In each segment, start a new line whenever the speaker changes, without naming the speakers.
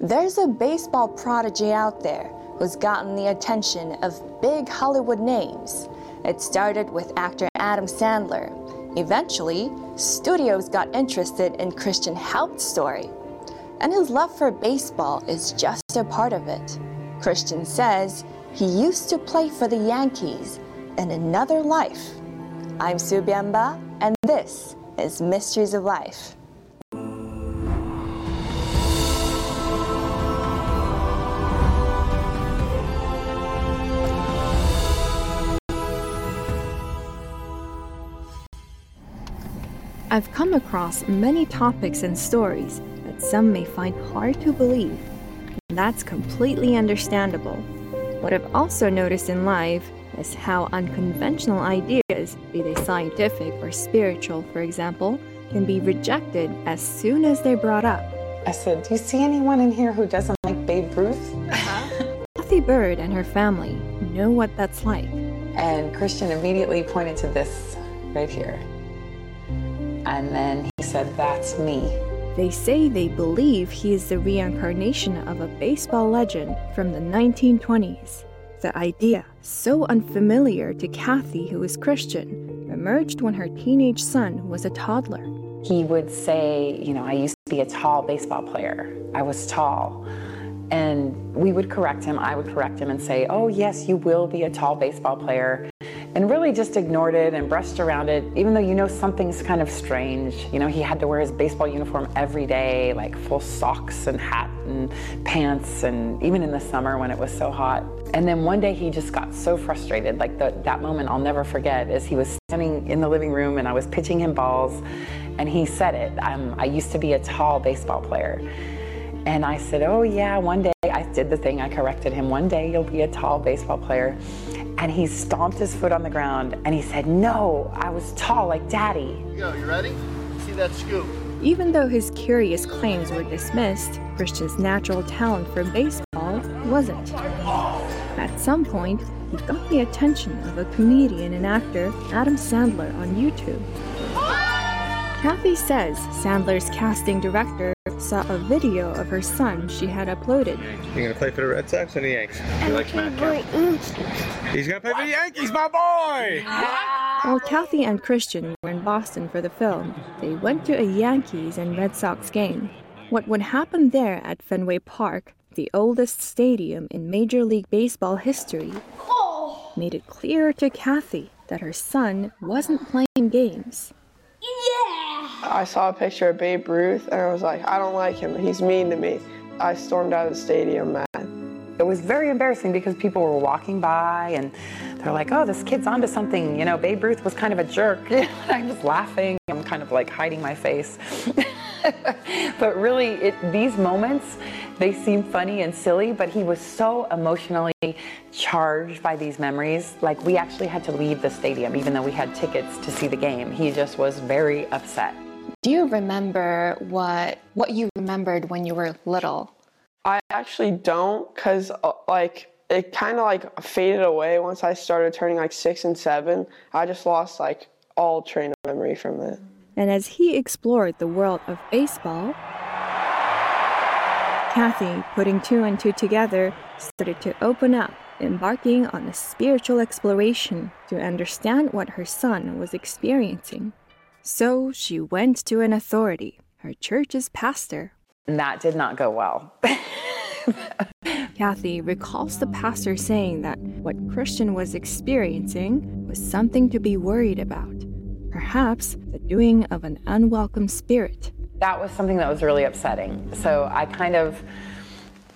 There's a baseball prodigy out there who's gotten the attention of big Hollywood names. It started with actor Adam Sandler. Eventually, studios got interested in Christian Haupt's story. And his love for baseball is just a part of it. Christian says he used to play for the Yankees in another life. I'm Sue Biamba, and this is Mysteries of Life. I've come across many topics and stories that some may find hard to believe. And that's completely understandable. What I've also noticed in life is how unconventional ideas, be they scientific or spiritual, for example, can be rejected as soon as they're brought up.
I said, Do you see anyone in here who doesn't like Babe Ruth? Uh-huh.
Kathy Byrd and her family know what that's like.
And Christian immediately pointed to this right here. And then he said, That's me.
They say they believe he is the reincarnation of a baseball legend from the 1920s. The idea, so unfamiliar to Kathy, who is Christian, emerged when her teenage son was a toddler.
He would say, You know, I used to be a tall baseball player. I was tall. And we would correct him. I would correct him and say, Oh, yes, you will be a tall baseball player and really just ignored it and brushed around it, even though you know something's kind of strange. You know, he had to wear his baseball uniform every day, like full socks and hat and pants, and even in the summer when it was so hot. And then one day he just got so frustrated. Like the, that moment I'll never forget is he was standing in the living room and I was pitching him balls, and he said it. Um, I used to be a tall baseball player. And I said, Oh, yeah, one day I did the thing. I corrected him. One day you'll be a tall baseball player. And he stomped his foot on the ground and he said, No, I was tall like daddy.
Here you go. You ready? See that scoop?
Even though his curious claims were dismissed, Christian's natural talent for baseball wasn't. At some point, he got the attention of a comedian and actor, Adam Sandler, on YouTube. Kathy says Sandler's casting director saw a video of her son she had uploaded.
You gonna play for the Red Sox or the Yankees? You like He's gonna play for the Yankees, my boy!
While Kathy and Christian were in Boston for the film, they went to a Yankees and Red Sox game. What would happen there at Fenway Park, the oldest stadium in Major League Baseball history, made it clear to Kathy that her son wasn't playing games.
I saw a picture of Babe Ruth and I was like, I don't like him. He's mean to me. I stormed out of the stadium mad.
It was very embarrassing because people were walking by and they're like, oh, this kid's onto something. You know, Babe Ruth was kind of a jerk. I was laughing. I'm kind of like hiding my face. but really, it, these moments, they seem funny and silly, but he was so emotionally charged by these memories. Like, we actually had to leave the stadium, even though we had tickets to see the game. He just was very upset.
Do you remember what what you remembered when you were little?
I actually don't, cause uh, like it kind of like faded away once I started turning like six and seven. I just lost like all train of memory from it.
And as he explored the world of baseball, Kathy, putting two and two together, started to open up, embarking on a spiritual exploration to understand what her son was experiencing. So she went to an authority, her church's pastor.
And that did not go well.
Kathy recalls the pastor saying that what Christian was experiencing was something to be worried about. Perhaps the doing of an unwelcome spirit.
That was something that was really upsetting. So I kind of,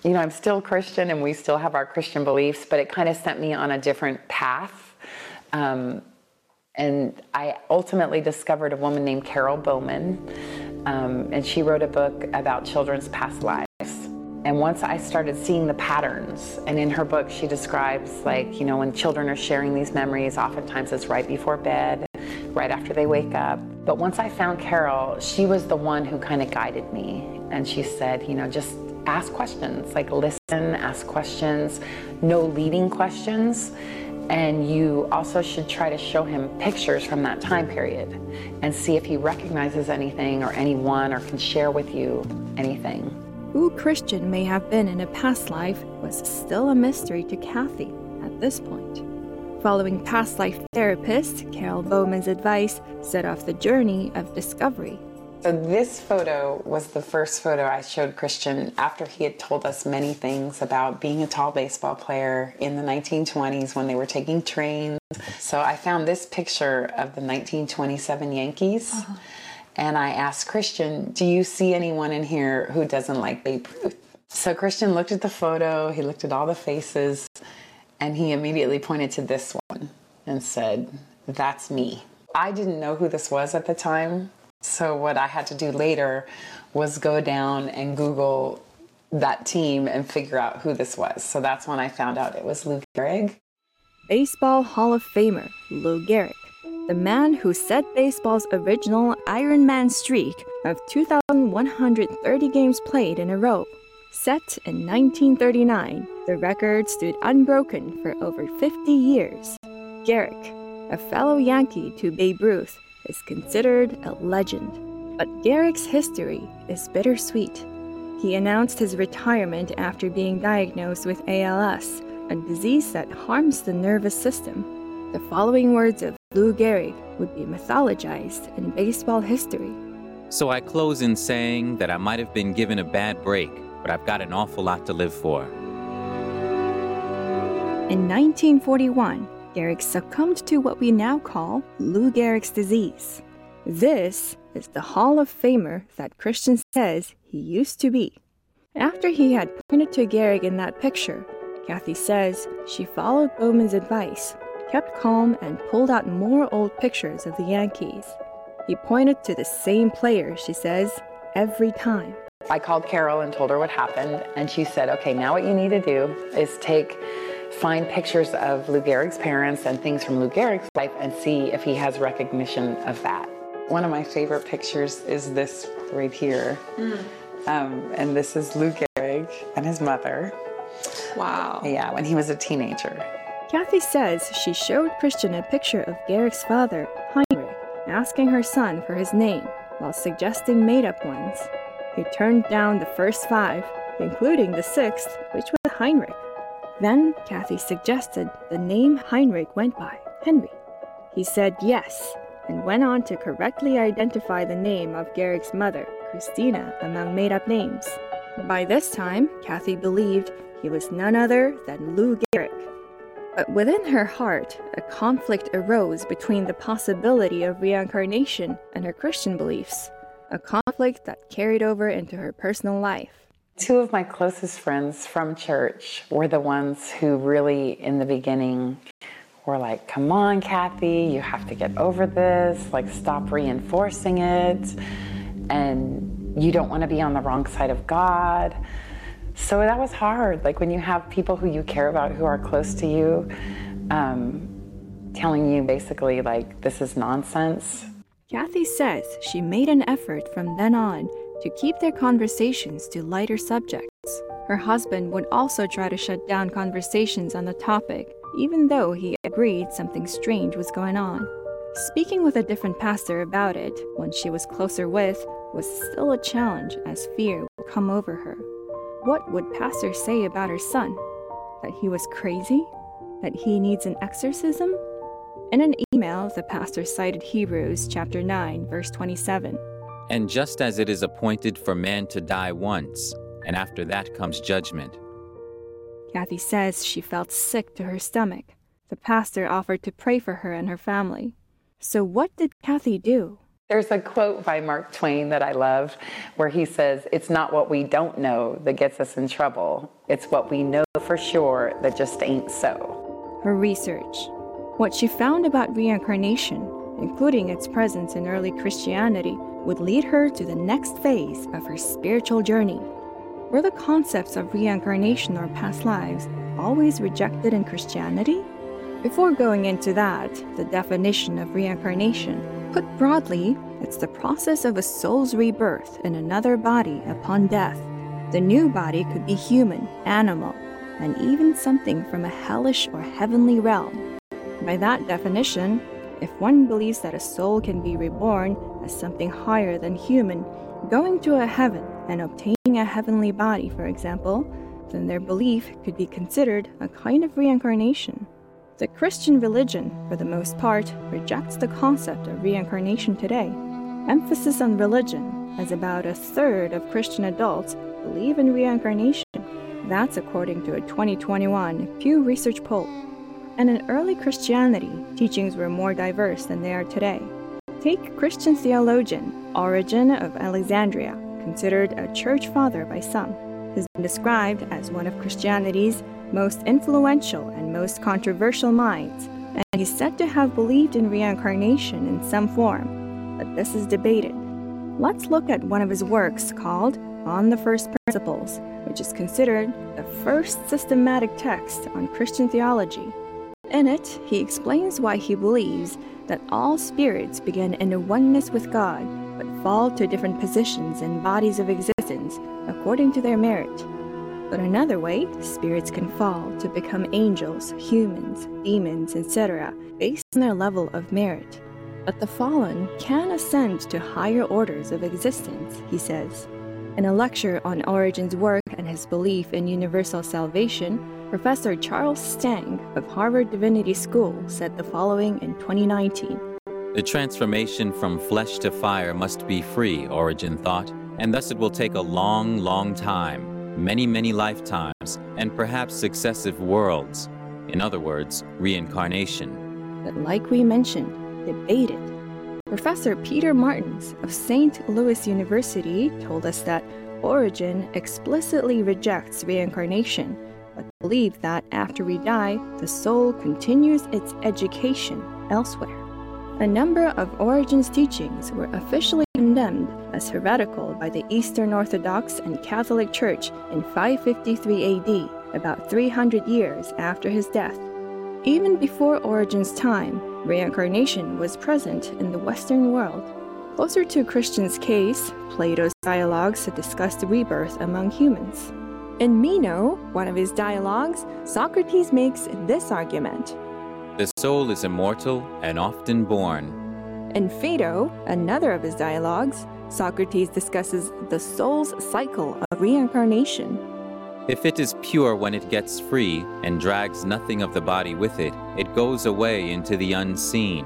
you know, I'm still Christian and we still have our Christian beliefs, but it kind of sent me on a different path. Um, and I ultimately discovered a woman named Carol Bowman, um, and she wrote a book about children's past lives. And once I started seeing the patterns, and in her book, she describes, like, you know, when children are sharing these memories, oftentimes it's right before bed, right after they wake up. But once I found Carol, she was the one who kind of guided me. And she said, you know, just ask questions, like listen, ask questions, no leading questions. And you also should try to show him pictures from that time period and see if he recognizes anything or anyone or can share with you anything.
who Christian may have been in a past life was still a mystery to Kathy at this point. Following past life therapist Carol Bowman's advice, set off the journey of discovery.
So, this photo was the first photo I showed Christian after he had told us many things about being a tall baseball player in the 1920s when they were taking trains. So, I found this picture of the 1927 Yankees. Uh-huh. And I asked Christian, Do you see anyone in here who doesn't like Babe Ruth? So, Christian looked at the photo, he looked at all the faces, and he immediately pointed to this one and said, That's me. I didn't know who this was at the time. So, what I had to do later was go down and Google that team and figure out who this was. So, that's when I found out it was Lou Gehrig.
Baseball Hall of Famer Lou Gehrig, the man who set baseball's original Iron Man streak of 2,130 games played in a row. Set in 1939, the record stood unbroken for over 50 years. Gehrig, a fellow Yankee to Babe Ruth, is considered a legend. But Gehrig's history is bittersweet. He announced his retirement after being diagnosed with ALS, a disease that harms the nervous system. The following words of Lou Gehrig would be mythologized in baseball history.
So I close in saying that I might have been given a bad break but I've got an awful lot to live for.
In 1941, Gehrig succumbed to what we now call Lou Gehrig's disease. This is the Hall of Famer that Christian says he used to be. After he had pointed to Gehrig in that picture, Kathy says she followed Bowman's advice, kept calm, and pulled out more old pictures of the Yankees. He pointed to the same player, she says, every time.
I called Carol and told her what happened, and she said, okay, now what you need to do is take, find pictures of Lou Gehrig's parents and things from Lou Gehrig's life and see if he has recognition of that. One of my favorite pictures is this right here. Mm. Um, and this is Lou Gehrig and his mother.
Wow.
Yeah, when he was a teenager.
Kathy says she showed Christian a picture of Gehrig's father, Heinrich, asking her son for his name while suggesting made up ones. He turned down the first five, including the sixth, which was Heinrich. Then Kathy suggested the name Heinrich went by, Henry. He said yes, and went on to correctly identify the name of Gehrig's mother, Christina, among made up names. By this time, Kathy believed he was none other than Lou Gehrig. But within her heart, a conflict arose between the possibility of reincarnation and her Christian beliefs a conflict that carried over into her personal life.
Two of my closest friends from church were the ones who really, in the beginning, were like, Come on, Kathy, you have to get over this, like, stop reinforcing it, and you don't want to be on the wrong side of God. So that was hard. Like, when you have people who you care about who are close to you, um, telling you basically, like, this is nonsense,
Kathy says she made an effort from then on to keep their conversations to lighter subjects. Her husband would also try to shut down conversations on the topic, even though he agreed something strange was going on. Speaking with a different pastor about it, one she was closer with, was still a challenge as fear would come over her. What would pastor say about her son? That he was crazy? That he needs an exorcism? In an email, the pastor cited Hebrews chapter 9, verse 27.
And just as it is appointed for man to die once, and after that comes judgment.
Kathy says she felt sick to her stomach. The pastor offered to pray for her and her family. So, what did Kathy do?
There's a quote by Mark Twain that I love where he says, It's not what we don't know that gets us in trouble, it's what we know for sure that just ain't so.
Her research, what she found about reincarnation, including its presence in early Christianity, would lead her to the next phase of her spiritual journey. Were the concepts of reincarnation or past lives always rejected in Christianity? Before going into that, the definition of reincarnation, put broadly, it's the process of a soul's rebirth in another body upon death. The new body could be human, animal, and even something from a hellish or heavenly realm. By that definition, if one believes that a soul can be reborn as something higher than human, going to a heaven and obtaining a heavenly body, for example, then their belief could be considered a kind of reincarnation. The Christian religion, for the most part, rejects the concept of reincarnation today. Emphasis on religion, as about a third of Christian adults believe in reincarnation. That's according to a 2021 Pew Research poll. And in early Christianity, teachings were more diverse than they are today. Take Christian theologian Origen of Alexandria, considered a church father by some, He's been described as one of Christianity's most influential and most controversial minds, and he's said to have believed in reincarnation in some form, but this is debated. Let's look at one of his works called On the First Principles, which is considered the first systematic text on Christian theology. In it, he explains why he believes that all spirits begin in oneness with God, but fall to different positions and bodies of existence according to their merit. But another way, spirits can fall to become angels, humans, demons, etc., based on their level of merit. But the fallen can ascend to higher orders of existence, he says. In a lecture on Origen's work and his belief in universal salvation, Professor Charles Stang of Harvard Divinity School said the following in 2019
The transformation from flesh to fire must be free, Origen thought, and thus it will take a long, long time many, many lifetimes, and perhaps successive worlds. In other words, reincarnation.
But like we mentioned, debated. It. Professor Peter Martens of St. Louis University told us that Origen explicitly rejects reincarnation, but believes that after we die, the soul continues its education elsewhere. A number of Origen's teachings were officially condemned as heretical by the Eastern Orthodox and Catholic Church in 553 AD, about 300 years after his death. Even before Origen's time, reincarnation was present in the Western world. Closer to Christian's case, Plato's dialogues had discussed rebirth among humans. In Meno, one of his dialogues, Socrates makes this argument
the soul is immortal and often born.
In Phaedo, another of his dialogues, Socrates discusses the soul's cycle of reincarnation.
If it is pure when it gets free and drags nothing of the body with it, it goes away into the unseen,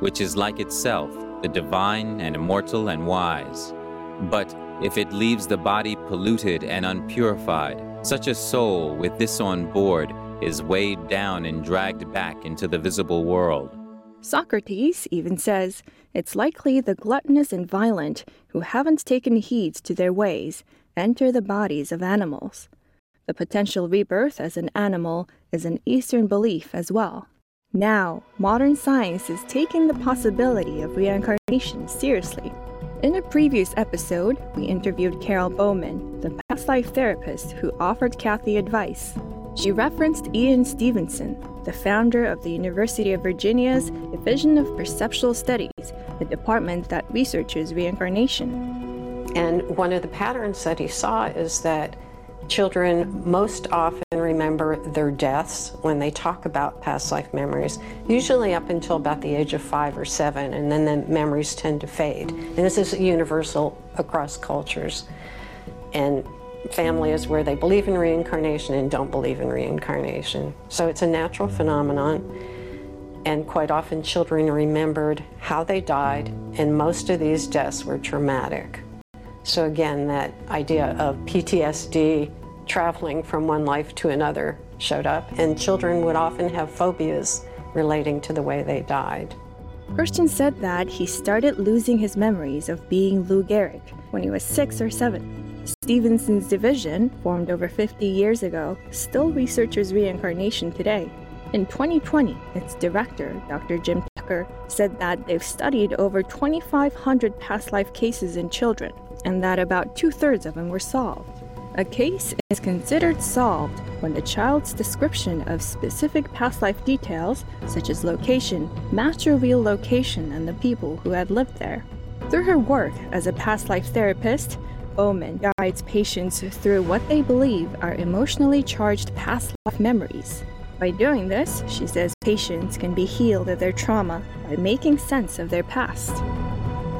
which is like itself, the divine and immortal and wise. But if it leaves the body polluted and unpurified, such a soul with this on board is weighed down and dragged back into the visible world.
Socrates even says it's likely the gluttonous and violent who haven't taken heed to their ways enter the bodies of animals. The potential rebirth as an animal is an Eastern belief as well. Now, modern science is taking the possibility of reincarnation seriously. In a previous episode, we interviewed Carol Bowman, the past life therapist who offered Kathy advice. She referenced Ian Stevenson, the founder of the University of Virginia's Division of Perceptual Studies, the department that researches reincarnation.
And one of the patterns that he saw is that children most often remember their deaths when they talk about past life memories, usually up until about the age of five or seven, and then the memories tend to fade. And this is universal across cultures. And family is where they believe in reincarnation and don't believe in reincarnation. So it's a natural phenomenon. And quite often, children remembered how they died, and most of these deaths were traumatic. So, again, that idea of PTSD traveling from one life to another showed up, and children would often have phobias relating to the way they died.
Christian said that he started losing his memories of being Lou Gehrig when he was six or seven. Stevenson's division, formed over 50 years ago, still researches reincarnation today. In 2020, its director, Dr. Jim Tucker, said that they've studied over 2,500 past life cases in children, and that about two thirds of them were solved. A case is considered solved when the child's description of specific past life details, such as location, match a real location and the people who had lived there. Through her work as a past life therapist, Bowman guides patients through what they believe are emotionally charged past life memories. By doing this, she says patients can be healed of their trauma by making sense of their past.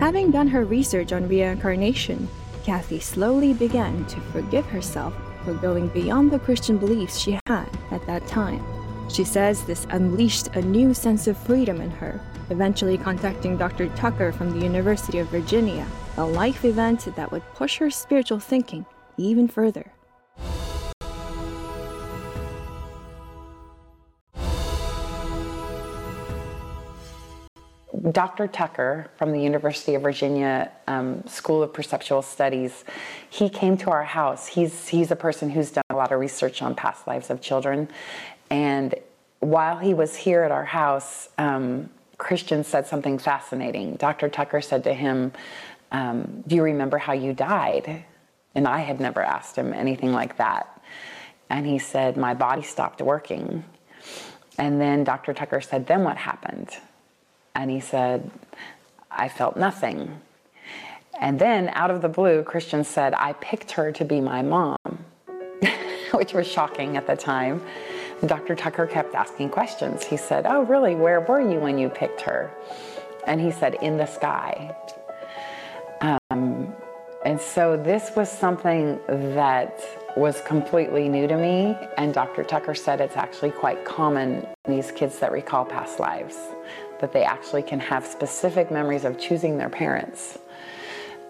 Having done her research on reincarnation, Kathy slowly began to forgive herself for going beyond the Christian beliefs she had at that time. She says this unleashed a new sense of freedom in her, eventually contacting Dr. Tucker from the University of Virginia, a life event that would push her spiritual thinking even further.
Dr. Tucker from the University of Virginia um, School of Perceptual Studies, he came to our house. He's, he's a person who's done a lot of research on past lives of children. And while he was here at our house, um, Christian said something fascinating. Dr. Tucker said to him, um, Do you remember how you died? And I had never asked him anything like that. And he said, My body stopped working. And then Dr. Tucker said, Then what happened? And he said, I felt nothing. And then out of the blue, Christian said, I picked her to be my mom, which was shocking at the time. Dr. Tucker kept asking questions. He said, Oh, really? Where were you when you picked her? And he said, In the sky. Um, and so this was something that was completely new to me. And Dr. Tucker said it's actually quite common in these kids that recall past lives that they actually can have specific memories of choosing their parents.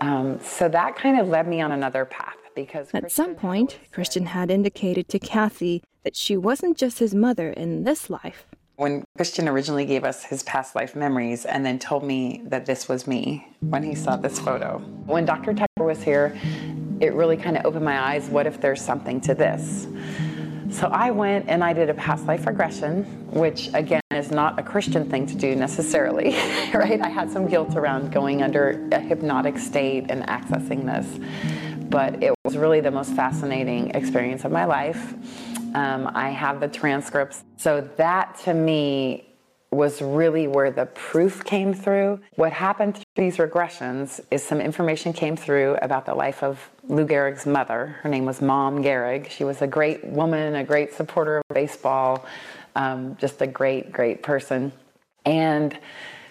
Um, so that kind of led me on another path because
at some point, Christian had indicated to Kathy that she wasn't just his mother in this life.
When Christian originally gave us his past life memories and then told me that this was me when he saw this photo. When Dr. Tucker was here, it really kind of opened my eyes. What if there's something to this? So I went and I did a past life regression, which again is not a Christian thing to do necessarily, right? I had some guilt around going under a hypnotic state and accessing this, but it was really the most fascinating experience of my life. Um, I have the transcripts. So that to me was really where the proof came through. What happened through these regressions is some information came through about the life of Lou Gehrig's mother. Her name was Mom Gehrig. She was a great woman, a great supporter of baseball, um, just a great, great person. And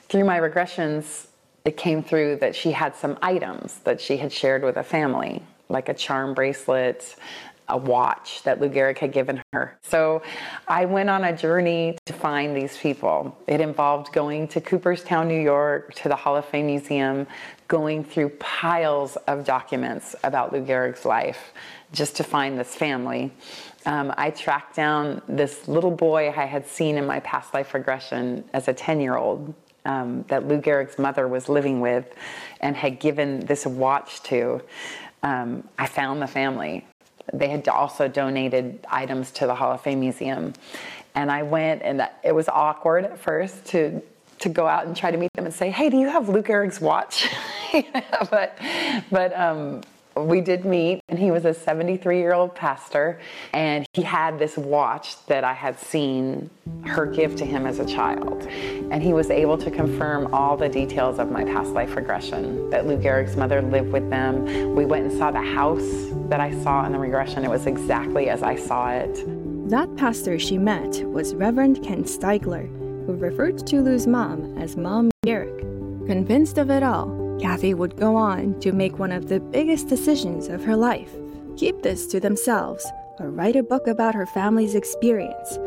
through my regressions, it came through that she had some items that she had shared with a family, like a charm bracelet, a watch that Lou Gehrig had given her. So I went on a journey to find these people. It involved going to Cooperstown, New York, to the Hall of Fame Museum, going through piles of documents about Lou Gehrig's life just to find this family. Um, I tracked down this little boy I had seen in my past life regression as a 10 year old um, that Lou Gehrig's mother was living with and had given this watch to. Um, I found the family they had also donated items to the Hall of Fame Museum. And I went, and it was awkward at first to to go out and try to meet them and say, "Hey, do you have Lou Gehrig's watch?" but but um, we did meet, and he was a 73 year old pastor, and he had this watch that I had seen her give to him as a child. And he was able to confirm all the details of my past life regression that Lou Gehrig's mother lived with them. We went and saw the house that I saw in the regression, it was exactly as I saw it.
That pastor she met was Reverend Ken Steigler, who referred to Lou's mom as Mom Gehrig. Convinced of it all, Kathy would go on to make one of the biggest decisions of her life keep this to themselves or write a book about her family's experience.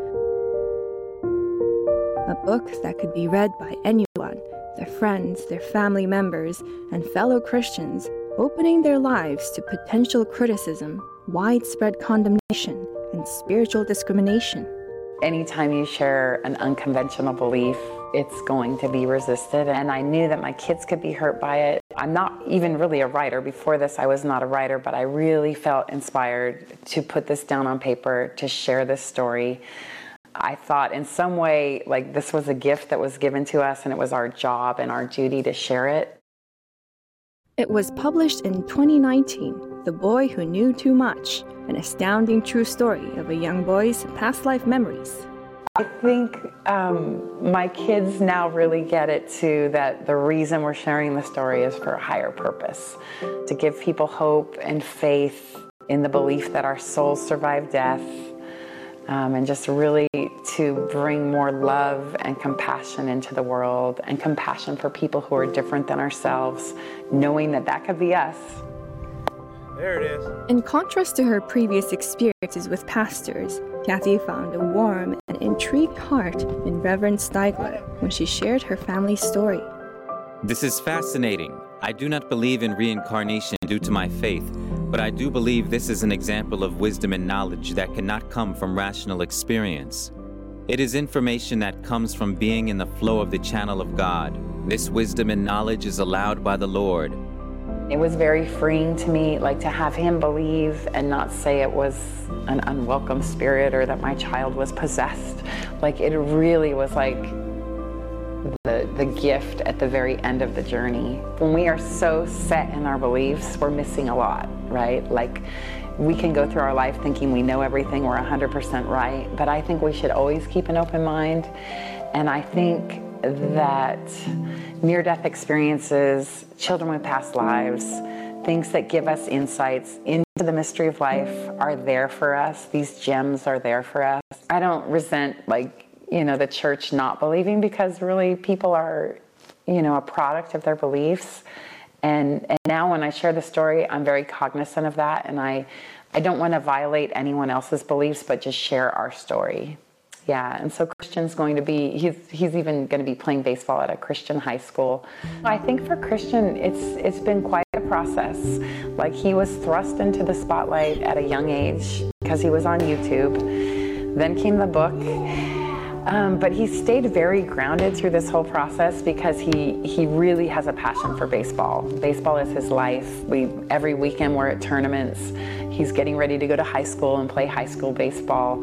A book that could be read by anyone their friends, their family members, and fellow Christians, opening their lives to potential criticism, widespread condemnation, and spiritual discrimination.
Anytime you share an unconventional belief, it's going to be resisted. And I knew that my kids could be hurt by it. I'm not even really a writer. Before this, I was not a writer, but I really felt inspired to put this down on paper, to share this story. I thought in some way, like this was a gift that was given to us, and it was our job and our duty to share it.
It was published in 2019 The Boy Who Knew Too Much, an astounding true story of a young boy's past life memories.
I think um, my kids now really get it too that the reason we're sharing the story is for a higher purpose to give people hope and faith in the belief that our souls survive death. Um, and just really to bring more love and compassion into the world and compassion for people who are different than ourselves, knowing that that could be us.
There it is.
In contrast to her previous experiences with pastors, Kathy found a warm and intrigued heart in Reverend Steigler when she shared her family story.
This is fascinating. I do not believe in reincarnation due to my faith, but I do believe this is an example of wisdom and knowledge that cannot come from rational experience. It is information that comes from being in the flow of the channel of God. This wisdom and knowledge is allowed by the Lord.
It was very freeing to me, like to have him believe and not say it was an unwelcome spirit or that my child was possessed. Like it really was like the, the gift at the very end of the journey. When we are so set in our beliefs, we're missing a lot, right? Like we can go through our life thinking we know everything, we're 100% right, but I think we should always keep an open mind. And I think that near death experiences, children with past lives, things that give us insights into the mystery of life are there for us. These gems are there for us. I don't resent, like, you know, the church not believing because really people are, you know, a product of their beliefs. And, and now when I share the story, I'm very cognizant of that. And I, I don't want to violate anyone else's beliefs, but just share our story. Yeah, and so Christian's going to be, he's, he's even going to be playing baseball at a Christian high school. I think for Christian, it's, it's been quite a process. Like he was thrust into the spotlight at a young age because he was on YouTube. Then came the book. Um, but he stayed very grounded through this whole process because he, he really has a passion for baseball. Baseball is his life. We, every weekend we're at tournaments. He's getting ready to go to high school and play high school baseball.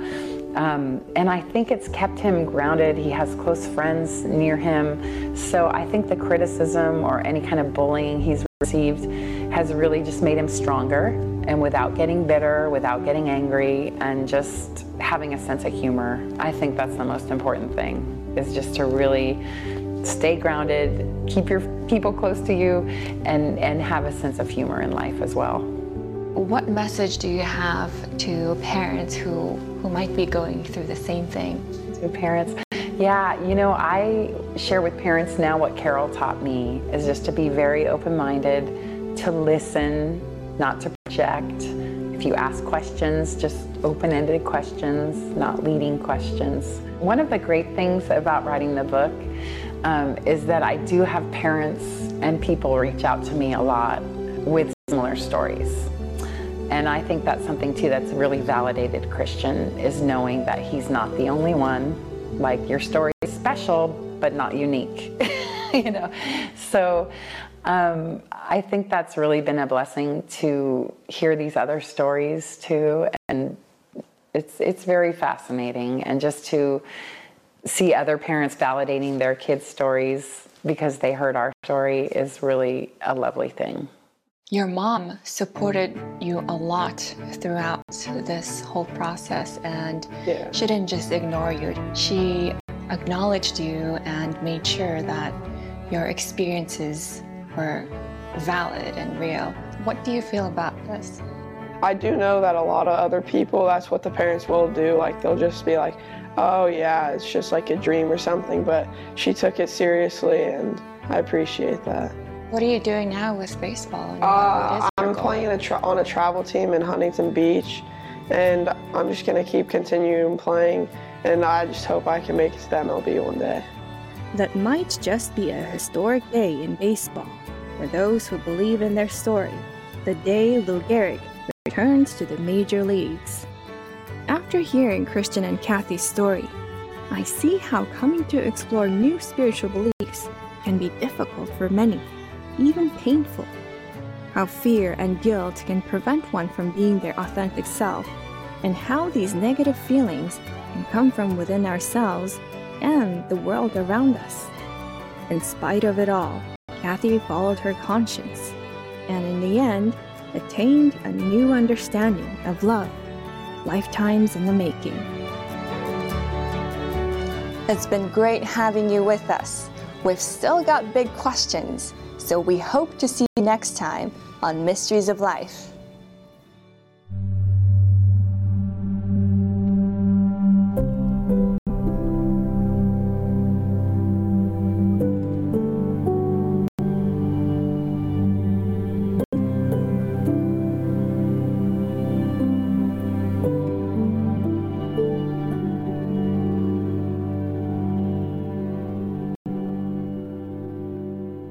Um, and I think it's kept him grounded. He has close friends near him. So I think the criticism or any kind of bullying he's received has really just made him stronger and without getting bitter, without getting angry, and just having a sense of humor. I think that's the most important thing is just to really stay grounded, keep your people close to you, and, and have a sense of humor in life as well.
What message do you have to parents who, who might be going through the same thing?
To parents, yeah, you know, I share with parents now what Carol taught me is just to be very open minded, to listen, not to project. If you ask questions, just open ended questions, not leading questions. One of the great things about writing the book um, is that I do have parents and people reach out to me a lot with similar stories. And I think that's something too that's really validated Christian is knowing that he's not the only one. Like your story is special, but not unique. you know, so um, I think that's really been a blessing to hear these other stories too, and it's it's very fascinating, and just to see other parents validating their kids' stories because they heard our story is really a lovely thing.
Your mom supported you a lot throughout this whole process and
Yeah.
she didn't just ignore you. She acknowledged you and made sure that your experiences were valid and real. What do you feel about this?
I do know that a lot of other people, that's what the parents will do. Like, they'll just be like, oh, yeah, it's just like a dream or something. But she took it seriously, and I appreciate that.
What are you doing now with baseball?
Uh, I'm playing a tra- on a travel team in Huntington Beach, and I'm just going to keep continuing playing. And I just hope I can make it to the MLB one day.
That might just be a historic day in baseball for those who believe in their story, the day Lou Gehrig returns to the major leagues. After hearing Christian and Kathy's story, I see how coming to explore new spiritual beliefs can be difficult for many, even painful. How fear and guilt can prevent one from being their authentic self, and how these negative feelings can come from within ourselves and the world around us. In spite of it all, Kathy followed her conscience, and in the end, attained a new understanding of love, lifetimes in the making.
It's been great having you with us. We've still got big questions, so we hope to see you next time on Mysteries of Life.